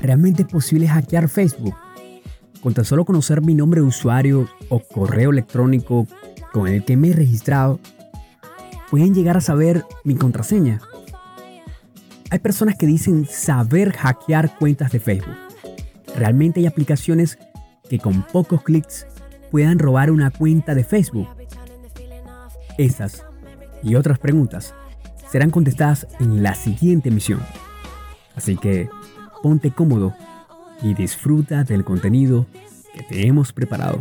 ¿Realmente es posible hackear Facebook? Con tan solo conocer mi nombre de usuario o correo electrónico con el que me he registrado, pueden llegar a saber mi contraseña. Hay personas que dicen saber hackear cuentas de Facebook. Realmente hay aplicaciones que con pocos clics puedan robar una cuenta de Facebook. Estas y otras preguntas serán contestadas en la siguiente emisión. Así que ponte cómodo y disfruta del contenido que te hemos preparado.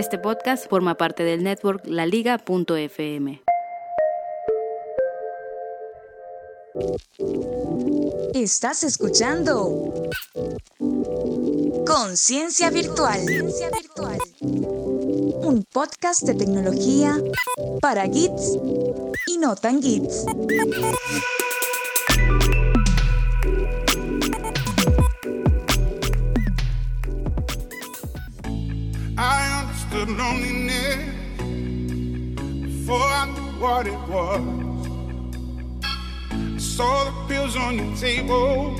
Este podcast forma parte del network laliga.fm. Estás escuchando Conciencia Virtual. Un podcast de tecnología para geeks y no tan geeks. What it was. I saw the pills on your table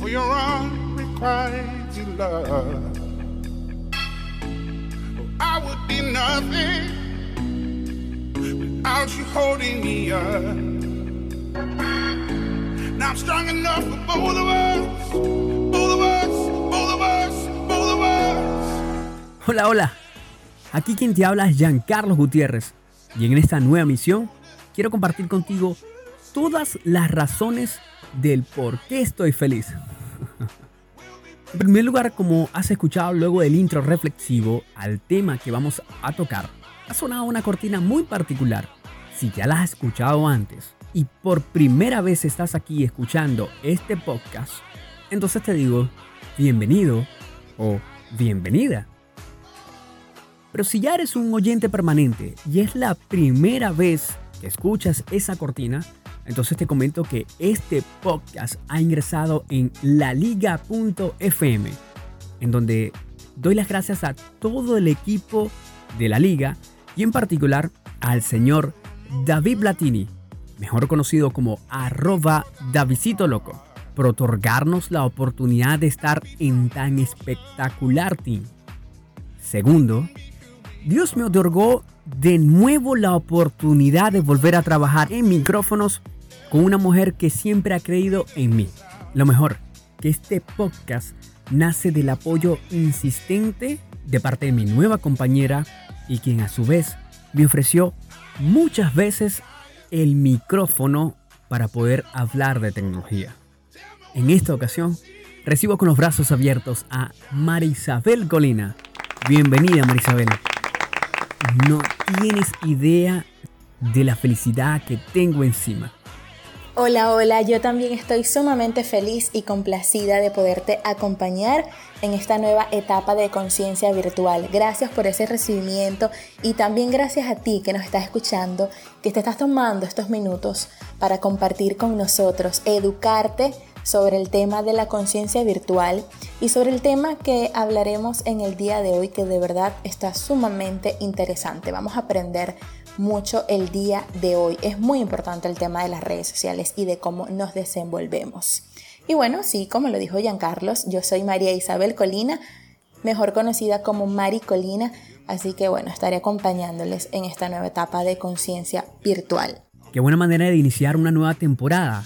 for your unrequited love. I would be nothing without you holding me up. Now I'm strong enough for both of us. Hola, hola. Aquí quien te habla es Giancarlos Gutiérrez. Y en esta nueva misión quiero compartir contigo todas las razones del por qué estoy feliz. En primer lugar, como has escuchado luego del intro reflexivo al tema que vamos a tocar, ha sonado una cortina muy particular. Si ya la has escuchado antes y por primera vez estás aquí escuchando este podcast, entonces te digo, bienvenido o bienvenida. Pero si ya eres un oyente permanente y es la primera vez que escuchas esa cortina, entonces te comento que este podcast ha ingresado en laliga.fm, en donde doy las gracias a todo el equipo de la liga y en particular al señor David Latini, mejor conocido como arroba Davidito Loco, por otorgarnos la oportunidad de estar en tan espectacular team. Segundo, Dios me otorgó de nuevo la oportunidad de volver a trabajar en micrófonos con una mujer que siempre ha creído en mí. Lo mejor, que este podcast nace del apoyo insistente de parte de mi nueva compañera y quien a su vez me ofreció muchas veces el micrófono para poder hablar de tecnología. En esta ocasión, recibo con los brazos abiertos a Marisabel Colina. Bienvenida, Marisabel. No tienes idea de la felicidad que tengo encima. Hola, hola, yo también estoy sumamente feliz y complacida de poderte acompañar en esta nueva etapa de conciencia virtual. Gracias por ese recibimiento y también gracias a ti que nos estás escuchando, que te estás tomando estos minutos para compartir con nosotros, educarte sobre el tema de la conciencia virtual y sobre el tema que hablaremos en el día de hoy que de verdad está sumamente interesante. Vamos a aprender mucho el día de hoy. Es muy importante el tema de las redes sociales y de cómo nos desenvolvemos. Y bueno, sí, como lo dijo Giancarlos, yo soy María Isabel Colina, mejor conocida como Mari Colina, así que bueno, estaré acompañándoles en esta nueva etapa de conciencia virtual. Qué buena manera de iniciar una nueva temporada,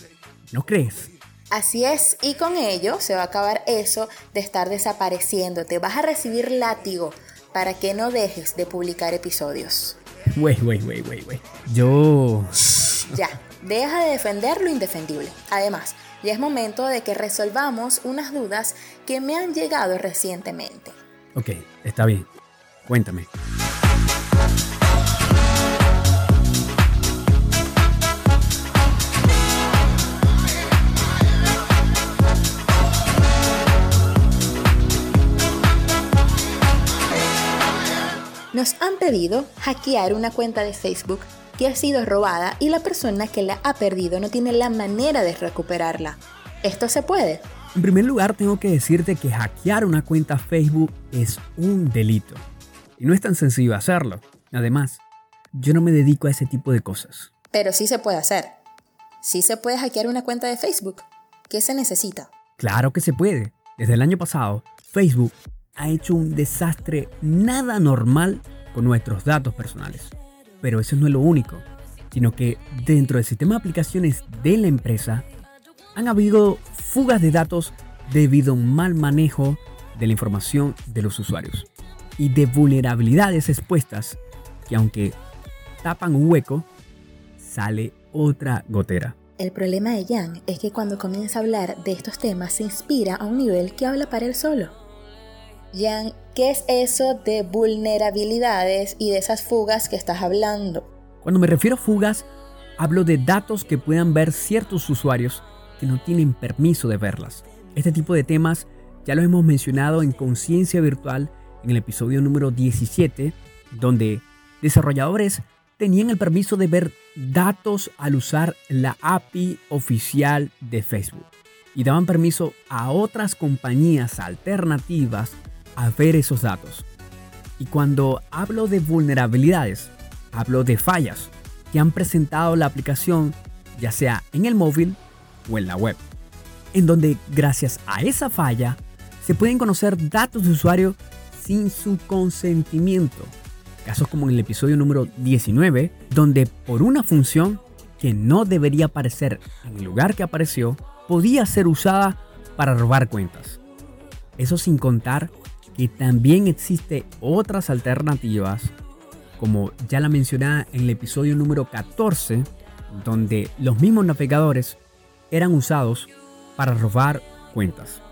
¿no crees? Así es, y con ello se va a acabar eso de estar desapareciendo. Te vas a recibir látigo para que no dejes de publicar episodios. Wey, wey, wey, wey, wey. Yo... Ya, deja de defender lo indefendible. Además, ya es momento de que resolvamos unas dudas que me han llegado recientemente. Ok, está bien. Cuéntame. Pedido hackear una cuenta de Facebook que ha sido robada y la persona que la ha perdido no tiene la manera de recuperarla. ¿Esto se puede? En primer lugar, tengo que decirte que hackear una cuenta Facebook es un delito. Y no es tan sencillo hacerlo. Además, yo no me dedico a ese tipo de cosas. Pero sí se puede hacer. Sí se puede hackear una cuenta de Facebook. ¿Qué se necesita? Claro que se puede. Desde el año pasado, Facebook ha hecho un desastre nada normal con nuestros datos personales. Pero eso no es lo único, sino que dentro del sistema de aplicaciones de la empresa han habido fugas de datos debido a un mal manejo de la información de los usuarios y de vulnerabilidades expuestas que aunque tapan un hueco, sale otra gotera. El problema de Jan es que cuando comienza a hablar de estos temas se inspira a un nivel que habla para él solo. Jan, ¿qué es eso de vulnerabilidades y de esas fugas que estás hablando? Cuando me refiero a fugas, hablo de datos que puedan ver ciertos usuarios que no tienen permiso de verlas. Este tipo de temas ya lo hemos mencionado en Conciencia Virtual en el episodio número 17, donde desarrolladores tenían el permiso de ver datos al usar la API oficial de Facebook y daban permiso a otras compañías alternativas a ver esos datos. Y cuando hablo de vulnerabilidades, hablo de fallas que han presentado la aplicación ya sea en el móvil o en la web, en donde gracias a esa falla se pueden conocer datos de usuario sin su consentimiento casos como en el episodio número 19, donde por una función que no debería aparecer en el lugar que apareció, podía ser usada para robar cuentas. Eso sin contar que también existe otras alternativas, como ya la mencioné en el episodio número 14, donde los mismos navegadores eran usados para robar cuentas.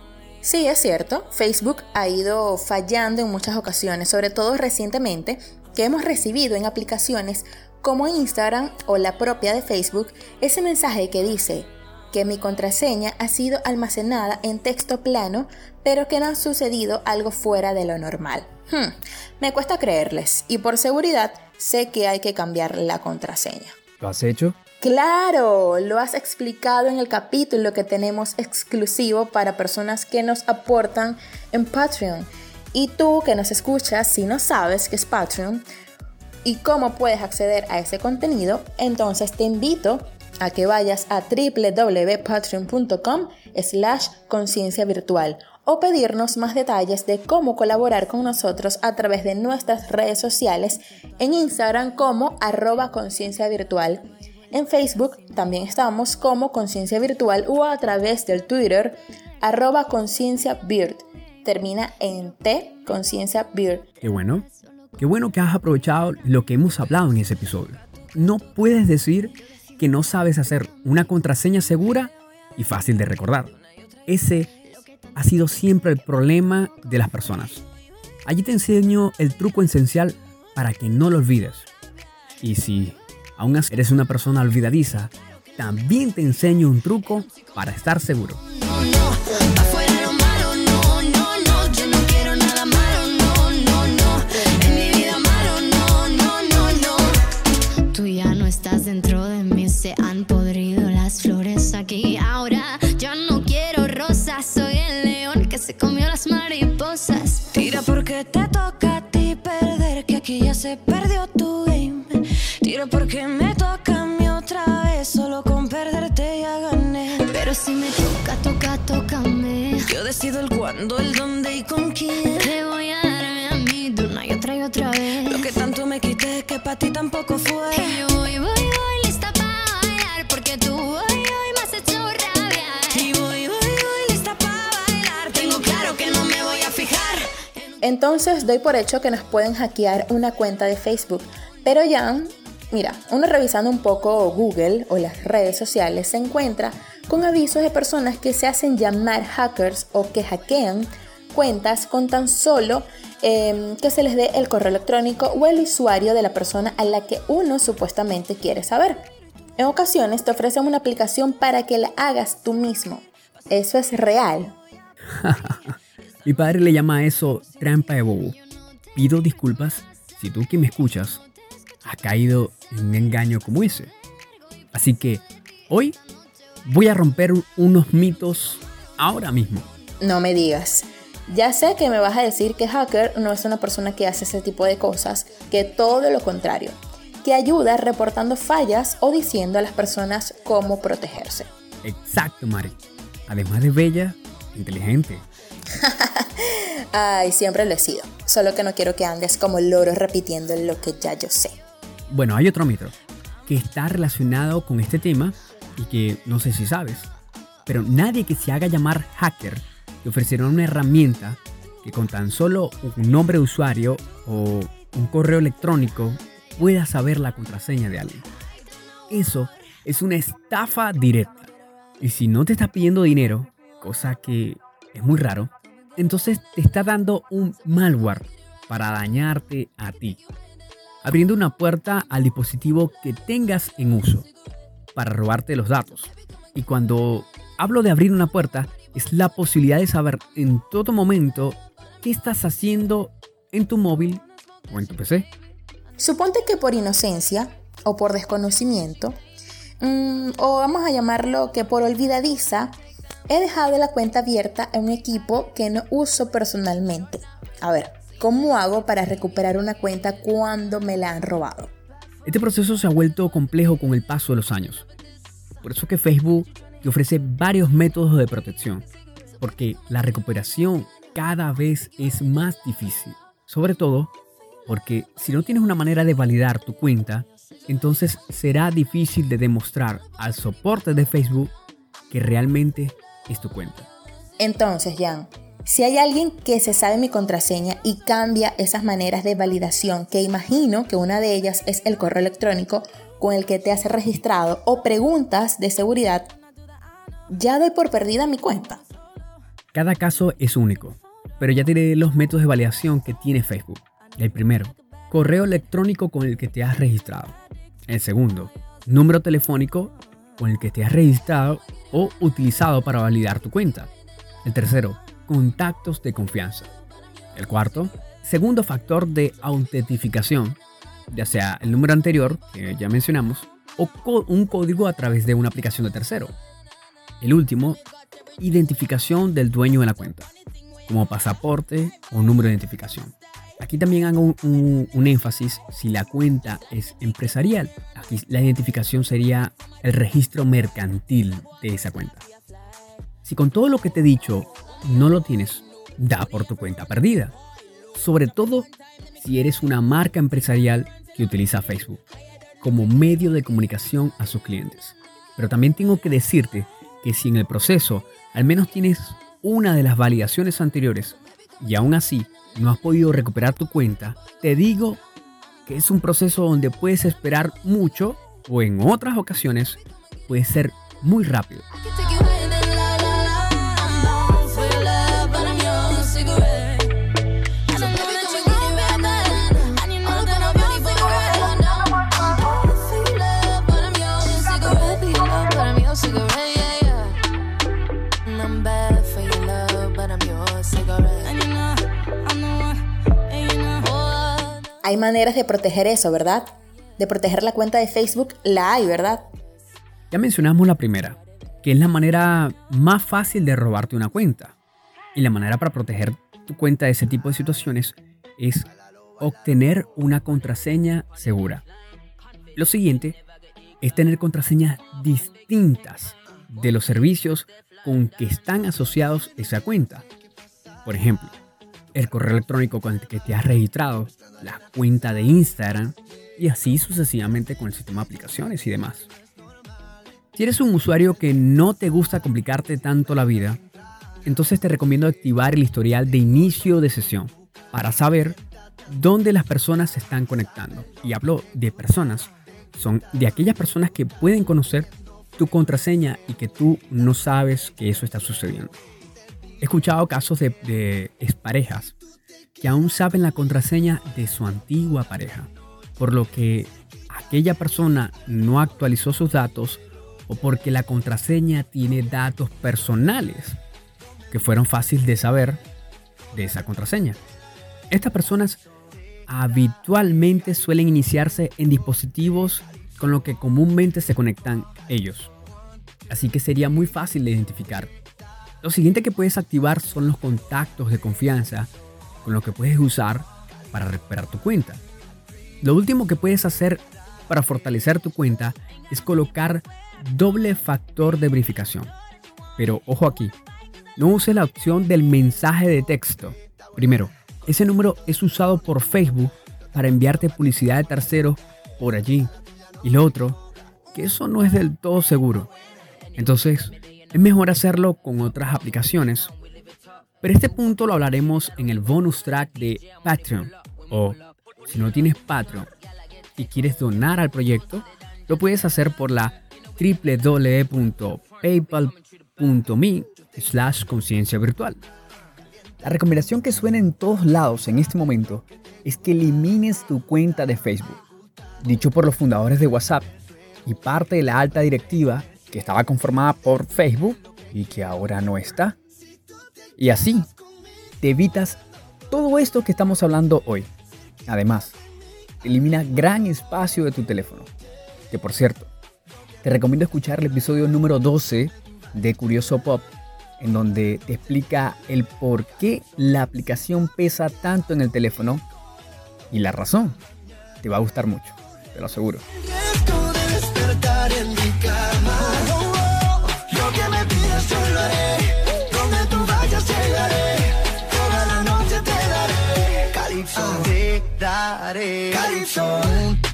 Sí, es cierto, Facebook ha ido fallando en muchas ocasiones, sobre todo recientemente, que hemos recibido en aplicaciones como Instagram o la propia de Facebook ese mensaje que dice que mi contraseña ha sido almacenada en texto plano, pero que no ha sucedido algo fuera de lo normal. Hmm, me cuesta creerles y por seguridad sé que hay que cambiar la contraseña. ¿Lo has hecho? Claro, lo has explicado en el capítulo que tenemos exclusivo para personas que nos aportan en Patreon. Y tú que nos escuchas, si no sabes qué es Patreon y cómo puedes acceder a ese contenido, entonces te invito a que vayas a www.patreon.com slash conciencia virtual o pedirnos más detalles de cómo colaborar con nosotros a través de nuestras redes sociales en Instagram como arroba conciencia virtual. En Facebook también estamos como conciencia virtual o a través del Twitter arroba conciencia termina en T, conciencia beer. Qué bueno. Qué bueno que has aprovechado lo que hemos hablado en ese episodio. No puedes decir que no sabes hacer una contraseña segura y fácil de recordar. Ese ha sido siempre el problema de las personas. Allí te enseño el truco esencial para que no lo olvides. Y si aún eres una persona olvidadiza, también te enseño un truco para estar seguro. Te toca a ti perder, que aquí ya se perdió tu game. Tira porque me toca a mí otra vez, solo con perderte ya gané. Pero si me toca, toca, tócame. Yo decido el cuándo, el dónde Entonces doy por hecho que nos pueden hackear una cuenta de Facebook. Pero ya, mira, uno revisando un poco Google o las redes sociales se encuentra con avisos de personas que se hacen llamar hackers o que hackean cuentas con tan solo em, que se les dé el correo electrónico o el usuario de la persona a la que uno supuestamente quiere saber. En ocasiones te ofrecen una aplicación para que la hagas tú mismo. Eso es real. Mi padre le llama a eso trampa de bobo. Pido disculpas si tú que me escuchas has caído en un engaño como ese. Así que hoy voy a romper unos mitos ahora mismo. No me digas. Ya sé que me vas a decir que hacker no es una persona que hace ese tipo de cosas, que todo lo contrario, que ayuda reportando fallas o diciendo a las personas cómo protegerse. Exacto, Mari. Además de bella, inteligente. Ay, siempre lo he sido. Solo que no quiero que andes como loro repitiendo lo que ya yo sé. Bueno, hay otro mito que está relacionado con este tema y que no sé si sabes, pero nadie que se haga llamar hacker te ofrecerá una herramienta que con tan solo un nombre de usuario o un correo electrónico pueda saber la contraseña de alguien. Eso es una estafa directa. Y si no te está pidiendo dinero, cosa que es muy raro, entonces te está dando un malware para dañarte a ti, abriendo una puerta al dispositivo que tengas en uso para robarte los datos. Y cuando hablo de abrir una puerta, es la posibilidad de saber en todo momento qué estás haciendo en tu móvil o en tu PC. Suponte que por inocencia o por desconocimiento, mm, o vamos a llamarlo que por olvidadiza, he dejado la cuenta abierta en un equipo que no uso personalmente. A ver, ¿cómo hago para recuperar una cuenta cuando me la han robado? Este proceso se ha vuelto complejo con el paso de los años. Por eso que Facebook te ofrece varios métodos de protección, porque la recuperación cada vez es más difícil. Sobre todo porque si no tienes una manera de validar tu cuenta, entonces será difícil de demostrar al soporte de Facebook que realmente es tu cuenta. Entonces, Jan, si hay alguien que se sabe mi contraseña y cambia esas maneras de validación, que imagino que una de ellas es el correo electrónico con el que te has registrado o preguntas de seguridad, ya doy por perdida mi cuenta. Cada caso es único, pero ya diré los métodos de validación que tiene Facebook. El primero, correo electrónico con el que te has registrado. El segundo, número telefónico con el que te has registrado o utilizado para validar tu cuenta. El tercero, contactos de confianza. El cuarto, segundo factor de autentificación, ya sea el número anterior, que ya mencionamos, o un código a través de una aplicación de tercero. El último, identificación del dueño de la cuenta, como pasaporte o número de identificación. Aquí también hago un, énfasis si la cuenta es empresarial. Aquí la identificación sería el registro mercantil de esa cuenta. Si con todo lo que te he dicho no lo tienes, da por tu cuenta perdida. Sobre todo si eres una marca empresarial que utiliza Facebook como medio de comunicación a sus clientes. Pero también tengo que decirte que si en el proceso al menos tienes una de las validaciones anteriores y aún así no has podido recuperar tu cuenta, te digo que es un proceso donde puedes esperar mucho o en otras ocasiones puede ser muy rápido. Hay maneras de proteger eso, ¿verdad? De proteger la cuenta de Facebook, la hay, ¿verdad? Ya mencionamos la primera, que es la manera más fácil de robarte una cuenta. Y la manera para proteger tu cuenta de ese tipo de situaciones es obtener una contraseña segura. Lo siguiente es tener contraseñas distintas de los servicios con que están asociados esa cuenta. Por ejemplo, el correo electrónico con el que te has registrado, la cuenta de Instagram y así sucesivamente con el sistema de aplicaciones y demás. Si eres un usuario que no te gusta complicarte tanto la vida, entonces te recomiendo activar el historial de inicio de sesión para saber dónde las personas se están conectando. Y hablo de personas, son de aquellas personas que pueden conocer tu contraseña y que tú no sabes que eso está sucediendo. He escuchado casos de, de exparejas que aún saben la contraseña de su antigua pareja, por lo que aquella persona no actualizó sus datos o porque la contraseña tiene datos personales que fueron fáciles de saber de esa contraseña. Estas personas habitualmente suelen iniciarse en dispositivos con lo que comúnmente se conectan ellos. Así que sería muy fácil de identificar. Lo siguiente que puedes activar son los contactos de confianza con lo que puedes usar para recuperar tu cuenta. Lo último que puedes hacer para fortalecer tu cuenta es colocar doble factor de verificación. Pero ojo aquí, no uses la opción del mensaje de texto. Primero, ese número es usado por Facebook para enviarte publicidad de terceros por allí. Y lo otro, que eso no es del todo seguro. Entonces, es mejor hacerlo con otras aplicaciones. Pero este punto lo hablaremos en el bonus track de Patreon. O si no tienes Patreon y quieres donar al proyecto, lo puedes hacer por la www.paypal.me slash conciencia virtual. La recomendación que suena en todos lados en este momento es que elimines tu cuenta de Facebook. Dicho por los fundadores de WhatsApp y parte de la alta directiva que estaba conformada por Facebook y que ahora no está. Y así, te evitas todo esto que estamos hablando hoy. Además, elimina gran espacio de tu teléfono. Que por cierto, te recomiendo escuchar el episodio número 12 de Curioso Pop, en donde te explica el por qué la aplicación pesa tanto en el teléfono y la razón. Te va a gustar mucho, te lo aseguro. fighting for.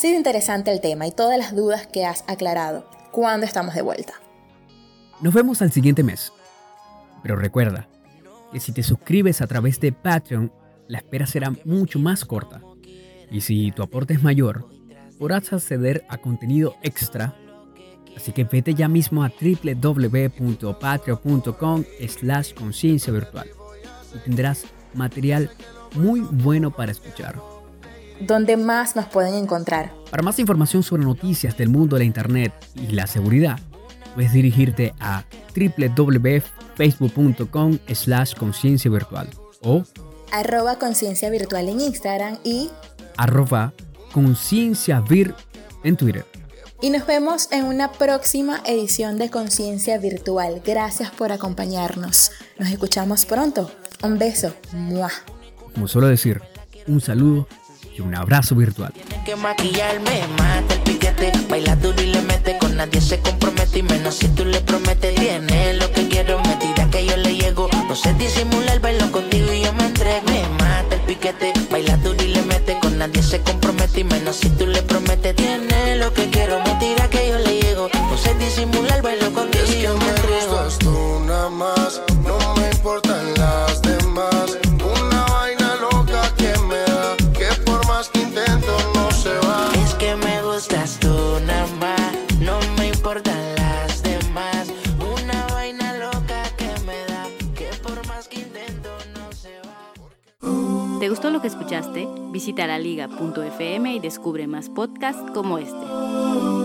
Sido interesante el tema y todas las dudas que has aclarado. ¿Cuándo estamos de vuelta? Nos vemos al siguiente mes. Pero recuerda que si te suscribes a través de Patreon, la espera será mucho más corta. Y si tu aporte es mayor, podrás acceder a contenido extra. Así que vete ya mismo a www.patreon.com slash conciencia virtual y tendrás material muy bueno para escuchar. ¿Dónde más nos pueden encontrar? Para más información sobre noticias del mundo de la Internet y la seguridad, puedes dirigirte a www.facebook.com slash conciencia virtual o Arroba conciencia virtual en Instagram y, arroba conciencia vir en Twitter. y nos vemos en una próxima edición de Conciencia Virtual. Gracias por acompañarnos. Nos escuchamos pronto. Un beso. ¡Mua! Como suelo decir, un saludo un abrazo virtual. Tiene que maquillarme, mata el piquete, baila duro y le mete, con nadie se compromete y menos si tú le prometes. Tiene lo que quiero, me tira que yo le llego, no sé disimular, bailo contigo y yo me entrego. Me mata el piquete, baila duro y le mete, con nadie se compromete y menos si tú le prometes. Tiene lo Visita laliga.fm y descubre más podcasts como este.